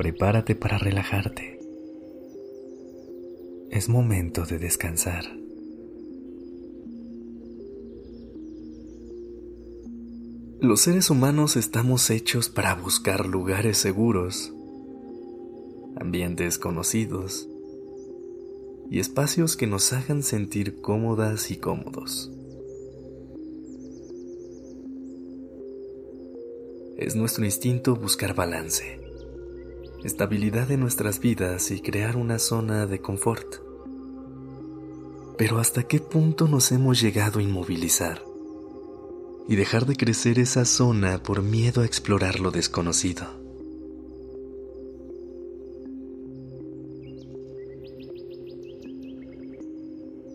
Prepárate para relajarte. Es momento de descansar. Los seres humanos estamos hechos para buscar lugares seguros, ambientes conocidos y espacios que nos hagan sentir cómodas y cómodos. Es nuestro instinto buscar balance, estabilidad en nuestras vidas y crear una zona de confort. Pero ¿hasta qué punto nos hemos llegado a inmovilizar? y dejar de crecer esa zona por miedo a explorar lo desconocido.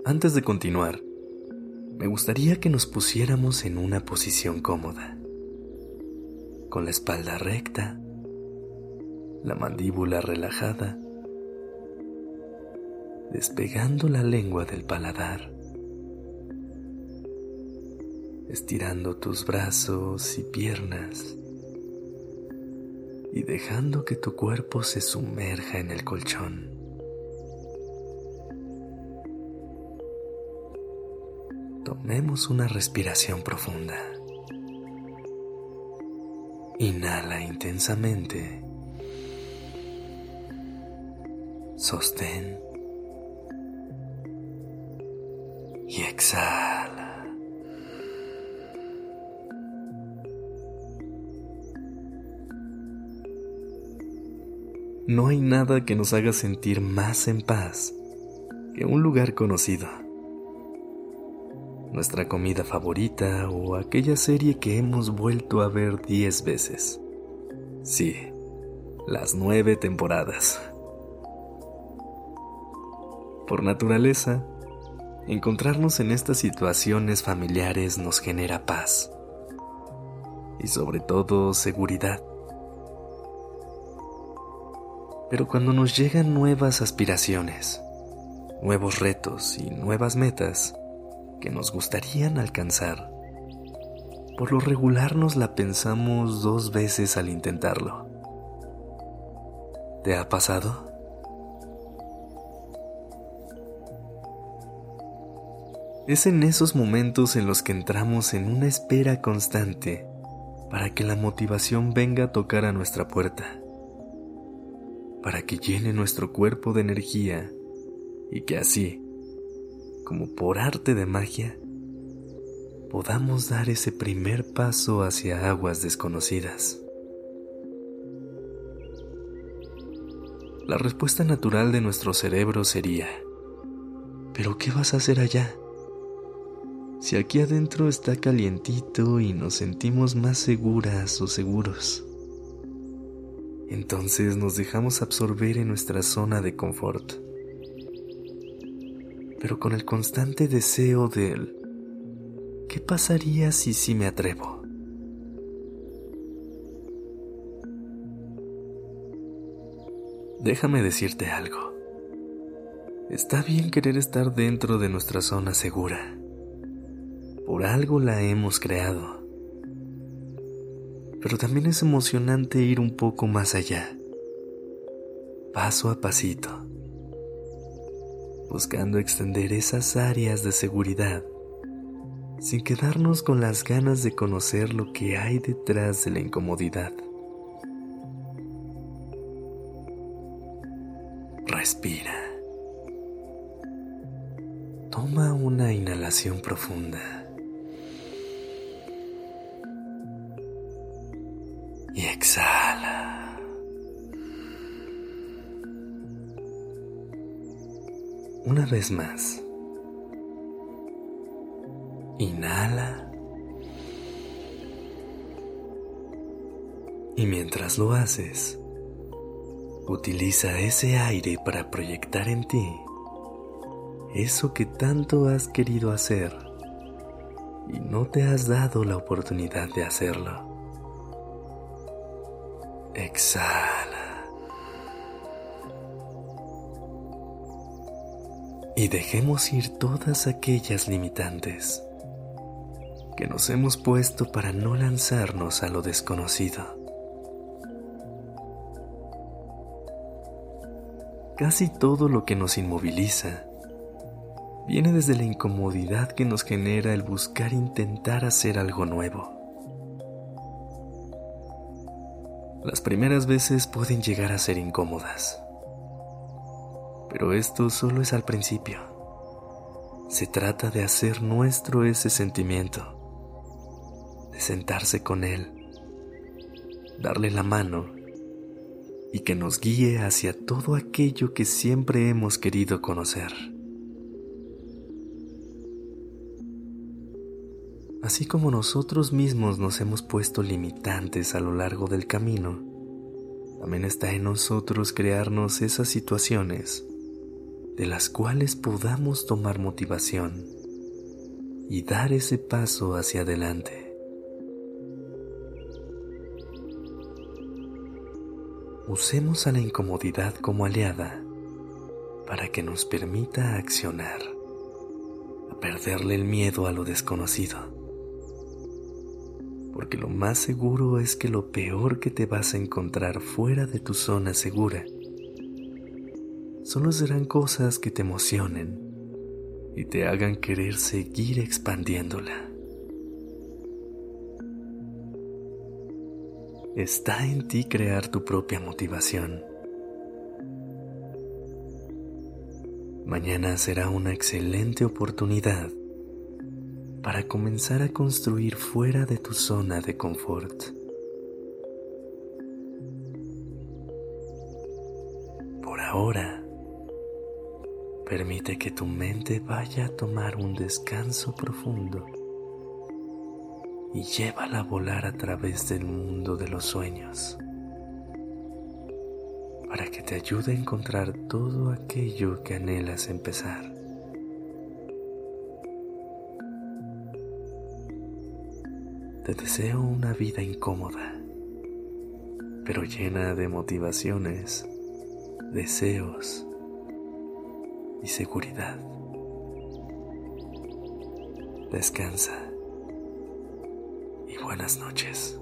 Antes de continuar, me gustaría que nos pusiéramos en una posición cómoda, con la espalda recta, la mandíbula relajada, despegando la lengua del paladar estirando tus brazos y piernas y dejando que tu cuerpo se sumerja en el colchón. Tomemos una respiración profunda. Inhala intensamente. Sostén. Y exhala. No hay nada que nos haga sentir más en paz que un lugar conocido. Nuestra comida favorita o aquella serie que hemos vuelto a ver diez veces. Sí, las nueve temporadas. Por naturaleza, encontrarnos en estas situaciones familiares nos genera paz y sobre todo seguridad. Pero cuando nos llegan nuevas aspiraciones, nuevos retos y nuevas metas que nos gustarían alcanzar, por lo regular nos la pensamos dos veces al intentarlo. ¿Te ha pasado? Es en esos momentos en los que entramos en una espera constante para que la motivación venga a tocar a nuestra puerta para que llene nuestro cuerpo de energía y que así, como por arte de magia, podamos dar ese primer paso hacia aguas desconocidas. La respuesta natural de nuestro cerebro sería, ¿pero qué vas a hacer allá? Si aquí adentro está calientito y nos sentimos más seguras o seguros. Entonces nos dejamos absorber en nuestra zona de confort, pero con el constante deseo del ¿qué pasaría si sí me atrevo? Déjame decirte algo. Está bien querer estar dentro de nuestra zona segura. Por algo la hemos creado pero también es emocionante ir un poco más allá, paso a pasito, buscando extender esas áreas de seguridad sin quedarnos con las ganas de conocer lo que hay detrás de la incomodidad. Respira. Toma una inhalación profunda. Una vez más. Inhala. Y mientras lo haces, Utiliza ese aire para proyectar en ti eso que tanto has querido hacer y no te has dado la oportunidad de hacerlo. Exhala. Y dejemos ir todas aquellas limitantes que nos hemos puesto para no lanzarnos a lo desconocido. Casi todo lo que nos inmoviliza viene desde la incomodidad que nos genera el buscar intentar hacer algo nuevo. Las primeras veces pueden llegar a ser incómodas, pero esto solo es al principio. Se trata de hacer nuestro ese sentimiento, de sentarse con él, darle la mano y que nos guíe hacia todo aquello que siempre hemos querido conocer. Así como nosotros mismos nos hemos puesto limitantes a lo largo del camino, también está en nosotros crearnos esas situaciones de las cuales podamos tomar motivación y dar ese paso hacia adelante. Usemos a la incomodidad como aliada para que nos permita accionar, a perderle el miedo a lo desconocido porque lo más seguro es que lo peor que te vas a encontrar fuera de tu zona segura solo serán cosas que te emocionen y te hagan querer seguir expandiéndola. Está en ti crear tu propia motivación. Mañana será una excelente oportunidad para comenzar a construir fuera de tu zona de confort. Por ahora, permite que tu mente vaya a tomar un descanso profundo y llévala a volar a través del mundo de los sueños para que te ayude a encontrar todo aquello que anhelas empezar. Te deseo una vida incómoda, pero llena de motivaciones, deseos y seguridad. Descansa y buenas noches.